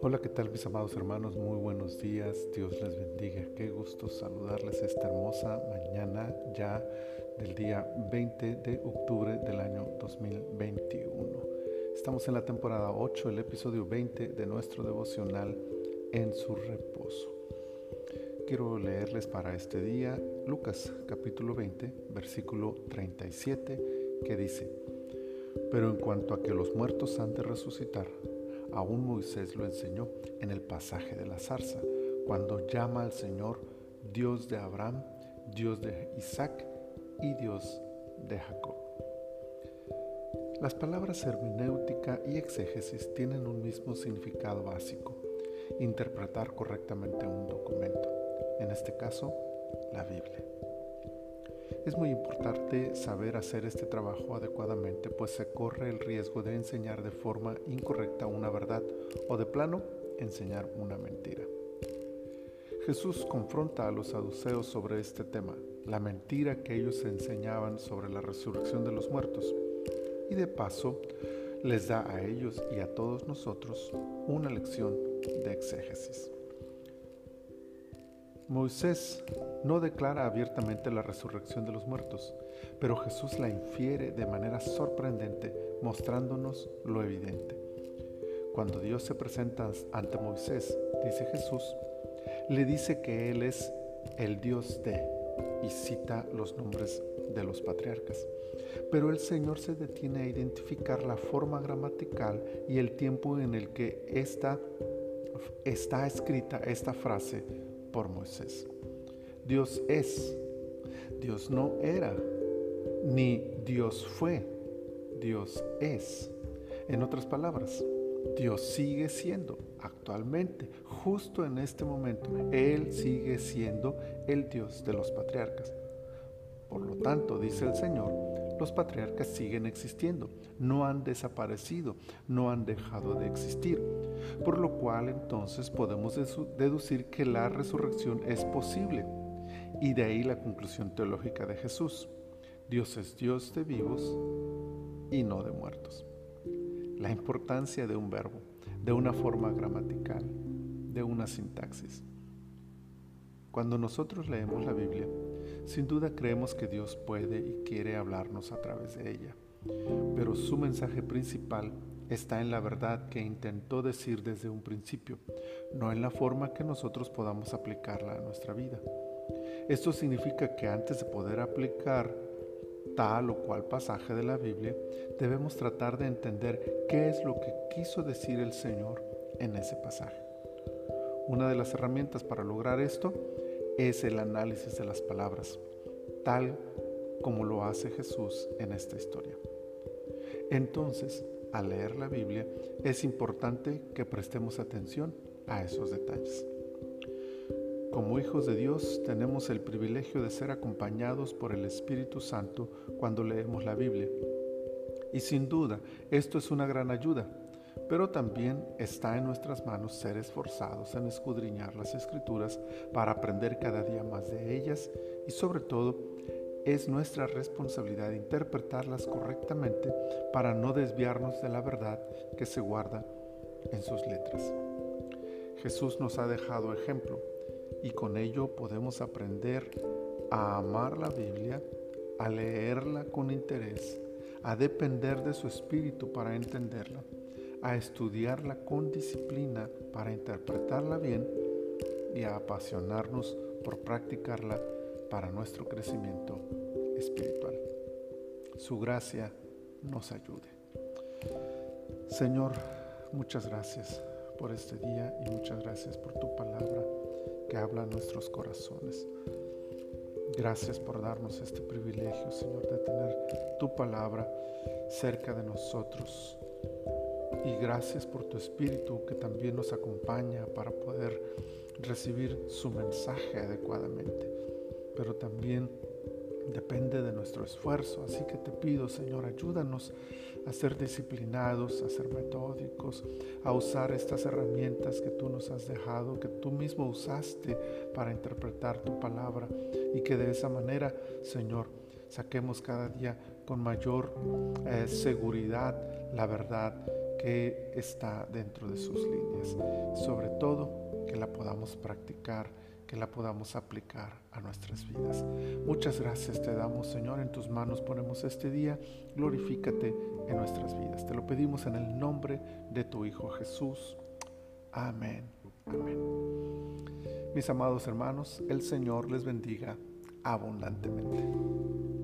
Hola, ¿qué tal mis amados hermanos? Muy buenos días, Dios les bendiga. Qué gusto saludarles esta hermosa mañana ya del día 20 de octubre del año 2021. Estamos en la temporada 8, el episodio 20 de nuestro devocional En su reposo. Quiero leerles para este día Lucas capítulo 20, versículo 37, que dice, Pero en cuanto a que los muertos han de resucitar, Aún Moisés lo enseñó en el pasaje de la zarza, cuando llama al Señor Dios de Abraham, Dios de Isaac y Dios de Jacob. Las palabras hermenéutica y exégesis tienen un mismo significado básico, interpretar correctamente un documento, en este caso, la Biblia. Es muy importante saber hacer este trabajo adecuadamente, pues se corre el riesgo de enseñar de forma incorrecta una verdad o de plano enseñar una mentira. Jesús confronta a los saduceos sobre este tema, la mentira que ellos enseñaban sobre la resurrección de los muertos, y de paso les da a ellos y a todos nosotros una lección de exégesis. Moisés no declara abiertamente la resurrección de los muertos, pero Jesús la infiere de manera sorprendente, mostrándonos lo evidente. Cuando Dios se presenta ante Moisés, dice Jesús, le dice que Él es el Dios de, y cita los nombres de los patriarcas. Pero el Señor se detiene a identificar la forma gramatical y el tiempo en el que esta, está escrita esta frase por Moisés. Dios es, Dios no era, ni Dios fue, Dios es. En otras palabras, Dios sigue siendo actualmente, justo en este momento, Él sigue siendo el Dios de los patriarcas. Por lo tanto, dice el Señor, los patriarcas siguen existiendo, no han desaparecido, no han dejado de existir. Por lo cual entonces podemos deducir que la resurrección es posible. Y de ahí la conclusión teológica de Jesús. Dios es Dios de vivos y no de muertos. La importancia de un verbo, de una forma gramatical, de una sintaxis. Cuando nosotros leemos la Biblia, sin duda creemos que Dios puede y quiere hablarnos a través de ella, pero su mensaje principal está en la verdad que intentó decir desde un principio, no en la forma que nosotros podamos aplicarla a nuestra vida. Esto significa que antes de poder aplicar tal o cual pasaje de la Biblia, debemos tratar de entender qué es lo que quiso decir el Señor en ese pasaje. Una de las herramientas para lograr esto es el análisis de las palabras, tal como lo hace Jesús en esta historia. Entonces, al leer la Biblia, es importante que prestemos atención a esos detalles. Como hijos de Dios tenemos el privilegio de ser acompañados por el Espíritu Santo cuando leemos la Biblia. Y sin duda, esto es una gran ayuda pero también está en nuestras manos ser esforzados en escudriñar las escrituras para aprender cada día más de ellas y sobre todo es nuestra responsabilidad interpretarlas correctamente para no desviarnos de la verdad que se guarda en sus letras. Jesús nos ha dejado ejemplo y con ello podemos aprender a amar la Biblia, a leerla con interés, a depender de su espíritu para entenderla a estudiarla con disciplina para interpretarla bien y a apasionarnos por practicarla para nuestro crecimiento espiritual. Su gracia nos ayude. Señor, muchas gracias por este día y muchas gracias por tu palabra que habla a nuestros corazones. Gracias por darnos este privilegio, Señor, de tener tu palabra cerca de nosotros y gracias por tu Espíritu que también nos acompaña para poder recibir su mensaje adecuadamente. Pero también depende de nuestro esfuerzo. Así que te pido, Señor, ayúdanos a ser disciplinados, a ser metódicos, a usar estas herramientas que tú nos has dejado, que tú mismo usaste para interpretar tu palabra y que de esa manera, Señor, saquemos cada día con mayor eh, seguridad la verdad que está dentro de sus líneas. Sobre todo, que la podamos practicar, que la podamos aplicar a nuestras vidas. Muchas gracias te damos, Señor, en tus manos ponemos este día. Glorifícate en nuestras vidas. Te lo pedimos en el nombre de tu Hijo Jesús. Amén. Amén. Mis amados hermanos, el Señor les bendiga abundantemente.